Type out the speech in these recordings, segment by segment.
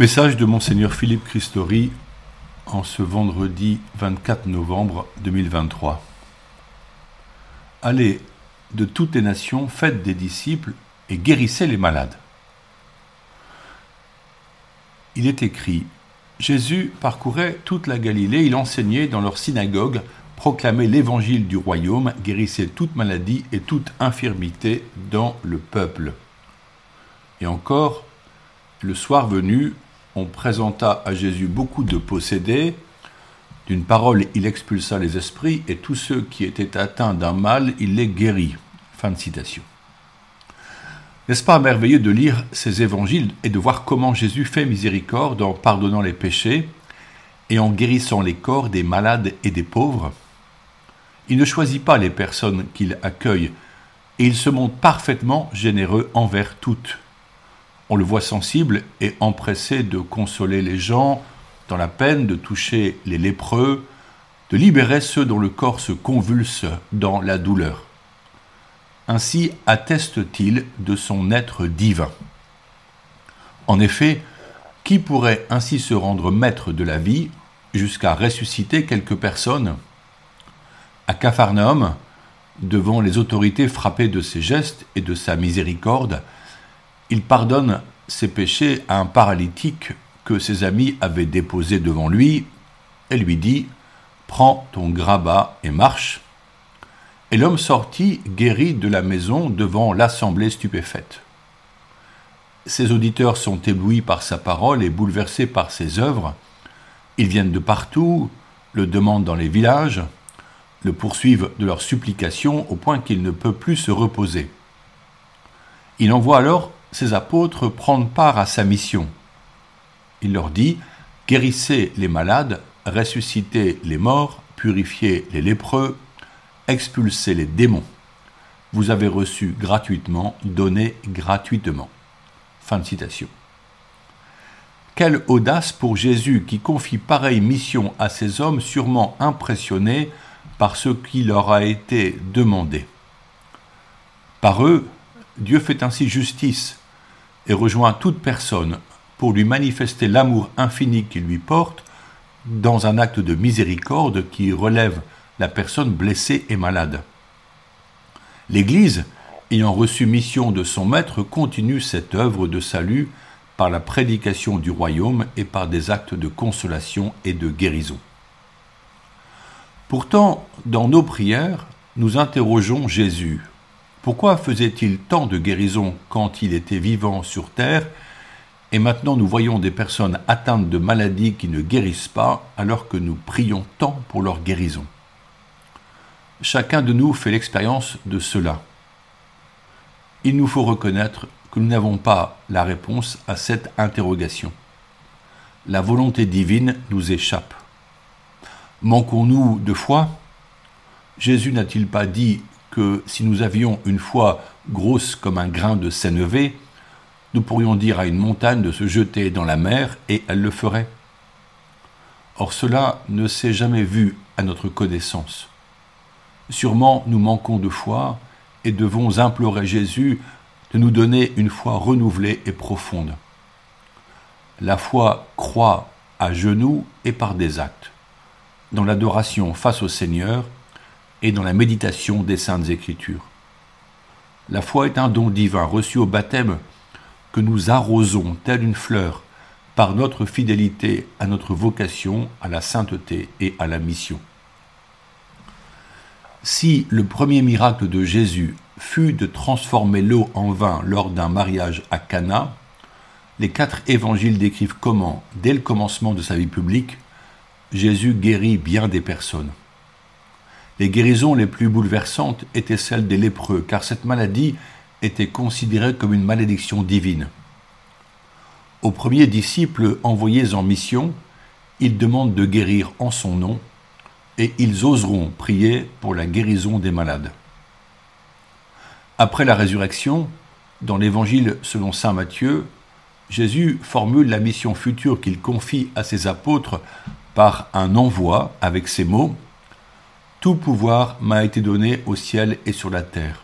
Message de Monseigneur Philippe Christori en ce vendredi 24 novembre 2023. Allez de toutes les nations, faites des disciples et guérissez les malades. Il est écrit Jésus parcourait toute la Galilée, il enseignait dans leur synagogue, proclamait l'évangile du royaume, guérissait toute maladie et toute infirmité dans le peuple. Et encore, le soir venu, on présenta à Jésus beaucoup de possédés. D'une parole, il expulsa les esprits et tous ceux qui étaient atteints d'un mal, il les guérit. Fin de citation. N'est-ce pas merveilleux de lire ces évangiles et de voir comment Jésus fait miséricorde en pardonnant les péchés et en guérissant les corps des malades et des pauvres? Il ne choisit pas les personnes qu'il accueille et il se montre parfaitement généreux envers toutes. On le voit sensible et empressé de consoler les gens dans la peine, de toucher les lépreux, de libérer ceux dont le corps se convulse dans la douleur. Ainsi atteste-t-il de son être divin. En effet, qui pourrait ainsi se rendre maître de la vie jusqu'à ressusciter quelques personnes? À Capharnaüm, devant les autorités frappées de ses gestes et de sa miséricorde, il pardonne ses péchés à un paralytique que ses amis avaient déposé devant lui et lui dit Prends ton grabat et marche. Et l'homme sortit guéri de la maison devant l'assemblée stupéfaite. Ses auditeurs sont éblouis par sa parole et bouleversés par ses œuvres. Ils viennent de partout, le demandent dans les villages, le poursuivent de leurs supplications au point qu'il ne peut plus se reposer. Il envoie alors ses apôtres prendre part à sa mission. Il leur dit, guérissez les malades, ressuscitez les morts, purifiez les lépreux, expulsez les démons. Vous avez reçu gratuitement, donnez gratuitement. Fin citation. Quelle audace pour Jésus qui confie pareille mission à ces hommes sûrement impressionnés par ce qui leur a été demandé. Par eux, Dieu fait ainsi justice et rejoint toute personne pour lui manifester l'amour infini qu'il lui porte dans un acte de miséricorde qui relève la personne blessée et malade. L'Église, ayant reçu mission de son Maître, continue cette œuvre de salut par la prédication du royaume et par des actes de consolation et de guérison. Pourtant, dans nos prières, nous interrogeons Jésus. Pourquoi faisait-il tant de guérisons quand il était vivant sur terre et maintenant nous voyons des personnes atteintes de maladies qui ne guérissent pas alors que nous prions tant pour leur guérison? Chacun de nous fait l'expérience de cela. Il nous faut reconnaître que nous n'avons pas la réponse à cette interrogation. La volonté divine nous échappe. Manquons-nous de foi? Jésus n'a-t-il pas dit que si nous avions une foi grosse comme un grain de sénévé, nous pourrions dire à une montagne de se jeter dans la mer et elle le ferait. Or cela ne s'est jamais vu à notre connaissance. Sûrement nous manquons de foi et devons implorer Jésus de nous donner une foi renouvelée et profonde. La foi croit à genoux et par des actes, dans l'adoration face au Seigneur et dans la méditation des saintes écritures. La foi est un don divin reçu au baptême que nous arrosons telle une fleur par notre fidélité à notre vocation, à la sainteté et à la mission. Si le premier miracle de Jésus fut de transformer l'eau en vin lors d'un mariage à Cana, les quatre évangiles décrivent comment, dès le commencement de sa vie publique, Jésus guérit bien des personnes. Les guérisons les plus bouleversantes étaient celles des lépreux, car cette maladie était considérée comme une malédiction divine. Aux premiers disciples envoyés en mission, il demande de guérir en son nom, et ils oseront prier pour la guérison des malades. Après la résurrection, dans l'évangile selon Saint Matthieu, Jésus formule la mission future qu'il confie à ses apôtres par un envoi avec ces mots tout pouvoir m'a été donné au ciel et sur la terre.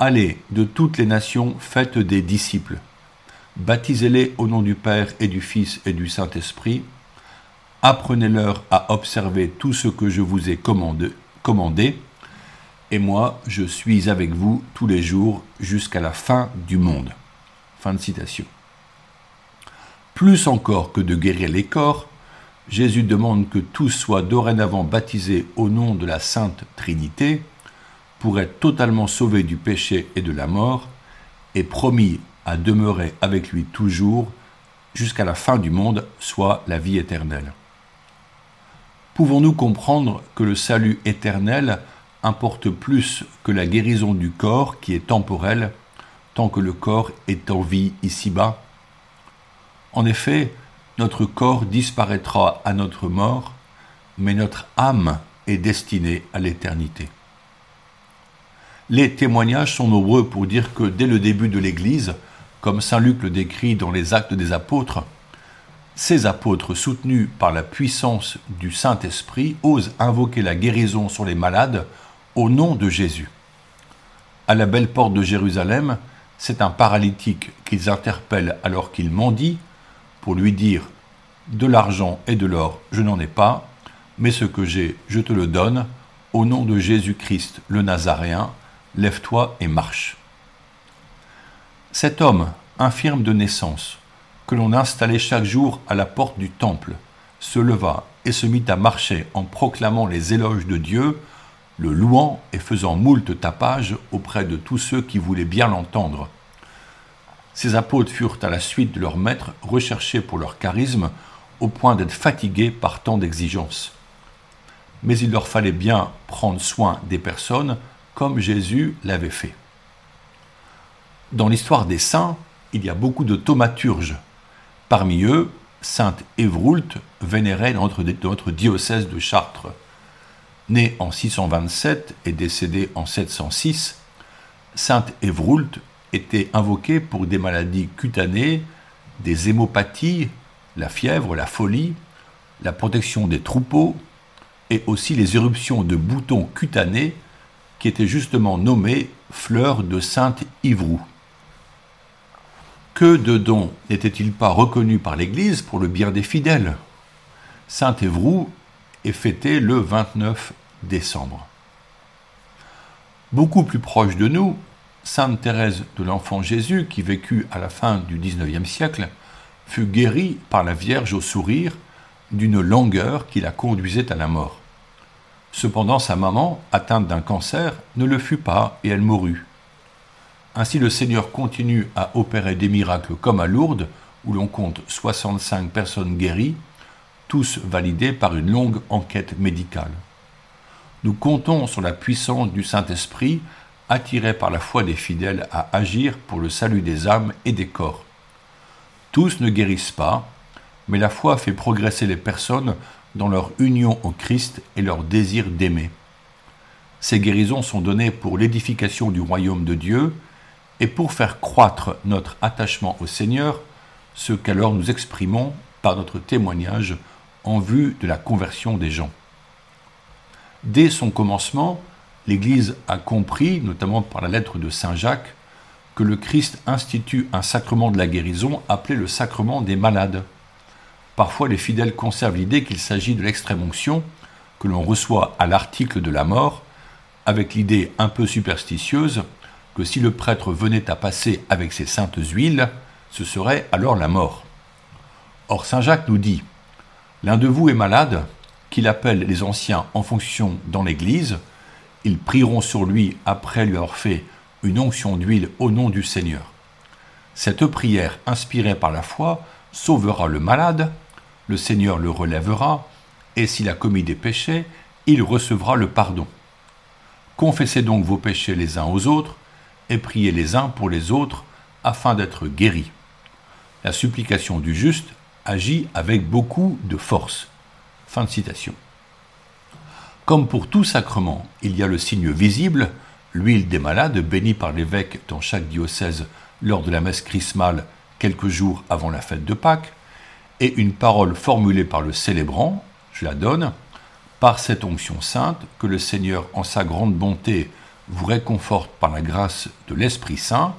Allez, de toutes les nations, faites des disciples. Baptisez-les au nom du Père et du Fils et du Saint-Esprit. Apprenez-leur à observer tout ce que je vous ai commandé, et moi je suis avec vous tous les jours jusqu'à la fin du monde. Fin de citation. Plus encore que de guérir les corps, Jésus demande que tous soient dorénavant baptisés au nom de la Sainte Trinité pour être totalement sauvés du péché et de la mort et promis à demeurer avec lui toujours jusqu'à la fin du monde, soit la vie éternelle. Pouvons-nous comprendre que le salut éternel importe plus que la guérison du corps qui est temporelle tant que le corps est en vie ici-bas? En effet, notre corps disparaîtra à notre mort, mais notre âme est destinée à l'éternité. Les témoignages sont nombreux pour dire que dès le début de l'Église, comme Saint Luc le décrit dans les actes des apôtres, ces apôtres, soutenus par la puissance du Saint-Esprit, osent invoquer la guérison sur les malades au nom de Jésus. À la belle porte de Jérusalem, c'est un paralytique qu'ils interpellent alors qu'il mendie pour lui dire De l'argent et de l'or, je n'en ai pas, mais ce que j'ai, je te le donne, au nom de Jésus-Christ le Nazaréen, lève-toi et marche. Cet homme, infirme de naissance, que l'on installait chaque jour à la porte du temple, se leva et se mit à marcher en proclamant les éloges de Dieu, le louant et faisant moult tapages auprès de tous ceux qui voulaient bien l'entendre. Ces apôtres furent à la suite de leur maître recherchés pour leur charisme, au point d'être fatigués par tant d'exigences. Mais il leur fallait bien prendre soin des personnes comme Jésus l'avait fait. Dans l'histoire des saints, il y a beaucoup de thaumaturges. Parmi eux, sainte Évroult, vénérée dans notre, diocèse de Chartres. Née en 627 et décédée en 706, sainte Évroult était invoquée pour des maladies cutanées, des hémopathies, la fièvre, la folie, la protection des troupeaux et aussi les éruptions de boutons cutanés qui étaient justement nommées fleurs de sainte Ivroux. Que de dons n'était-il pas reconnu par l'Église pour le bien des fidèles? Sainte Évroux est fêtée le 29 décembre. Beaucoup plus proche de nous, Sainte Thérèse de l'Enfant Jésus, qui vécut à la fin du XIXe siècle, fut guérie par la Vierge au sourire d'une langueur qui la conduisait à la mort. Cependant, sa maman, atteinte d'un cancer, ne le fut pas et elle mourut. Ainsi, le Seigneur continue à opérer des miracles comme à Lourdes, où l'on compte 65 personnes guéries, tous validés par une longue enquête médicale. Nous comptons sur la puissance du Saint-Esprit, attiré par la foi des fidèles à agir pour le salut des âmes et des corps. Tous ne guérissent pas, mais la foi fait progresser les personnes dans leur union au Christ et leur désir d'aimer. Ces guérisons sont données pour l'édification du royaume de Dieu et pour faire croître notre attachement au Seigneur, ce qu'alors nous exprimons par notre témoignage en vue de la conversion des gens. Dès son commencement, l'Église a compris, notamment par la lettre de Saint Jacques, que le Christ institue un sacrement de la guérison appelé le sacrement des malades. Parfois, les fidèles conservent l'idée qu'il s'agit de l'extrême onction que l'on reçoit à l'article de la mort, avec l'idée un peu superstitieuse que si le prêtre venait à passer avec ses saintes huiles, ce serait alors la mort. Or, Saint Jacques nous dit L'un de vous est malade, qu'il appelle les anciens en fonction dans l'Église, ils prieront sur lui après lui avoir fait une onction d'huile au nom du Seigneur. Cette prière inspirée par la foi sauvera le malade, le Seigneur le relèvera, et s'il a commis des péchés, il recevra le pardon. Confessez donc vos péchés les uns aux autres, et priez les uns pour les autres, afin d'être guéris. La supplication du juste agit avec beaucoup de force. Fin de citation. Comme pour tout sacrement, il y a le signe visible, l'huile des malades bénie par l'évêque dans chaque diocèse lors de la messe chrismale quelques jours avant la fête de Pâques, et une parole formulée par le célébrant, je la donne, par cette onction sainte, que le Seigneur, en sa grande bonté, vous réconforte par la grâce de l'Esprit Saint,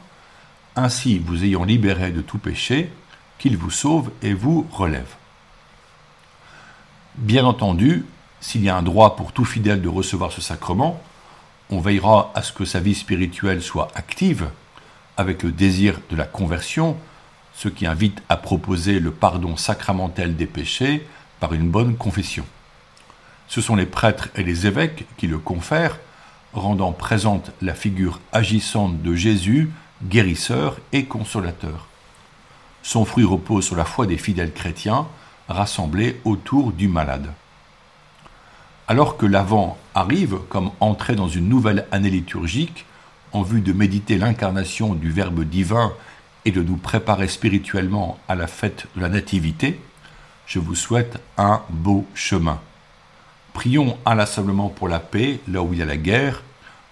ainsi vous ayant libéré de tout péché, qu'il vous sauve et vous relève. Bien entendu, s'il y a un droit pour tout fidèle de recevoir ce sacrement, on veillera à ce que sa vie spirituelle soit active, avec le désir de la conversion, ce qui invite à proposer le pardon sacramentel des péchés par une bonne confession. Ce sont les prêtres et les évêques qui le confèrent, rendant présente la figure agissante de Jésus, guérisseur et consolateur. Son fruit repose sur la foi des fidèles chrétiens rassemblés autour du malade. Alors que l'Avent arrive comme entrée dans une nouvelle année liturgique, en vue de méditer l'incarnation du Verbe divin et de nous préparer spirituellement à la fête de la Nativité, je vous souhaite un beau chemin. Prions inlassablement pour la paix là où il y a la guerre,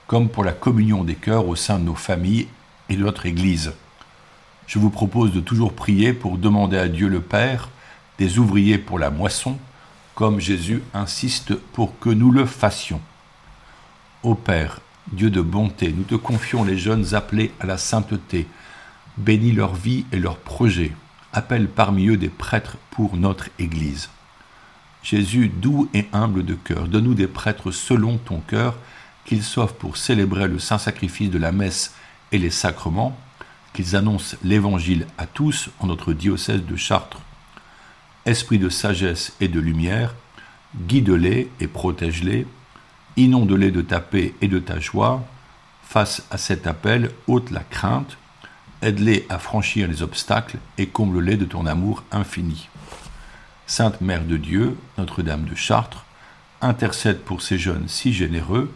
comme pour la communion des cœurs au sein de nos familles et de notre Église. Je vous propose de toujours prier pour demander à Dieu le Père des ouvriers pour la moisson, comme Jésus insiste pour que nous le fassions. Ô Père, Dieu de bonté, nous te confions les jeunes appelés à la sainteté. Bénis leur vie et leurs projets. Appelle parmi eux des prêtres pour notre Église. Jésus, doux et humble de cœur, donne-nous des prêtres selon ton cœur, qu'ils sauvent pour célébrer le saint sacrifice de la messe et les sacrements, qu'ils annoncent l'Évangile à tous en notre diocèse de Chartres. Esprit de sagesse et de lumière, guide-les et protège-les, inonde-les de ta paix et de ta joie, face à cet appel, ôte la crainte, aide-les à franchir les obstacles et comble-les de ton amour infini. Sainte Mère de Dieu, Notre-Dame de Chartres, intercède pour ces jeunes si généreux,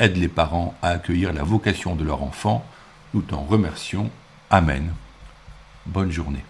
aide les parents à accueillir la vocation de leur enfant, nous t'en remercions. Amen. Bonne journée.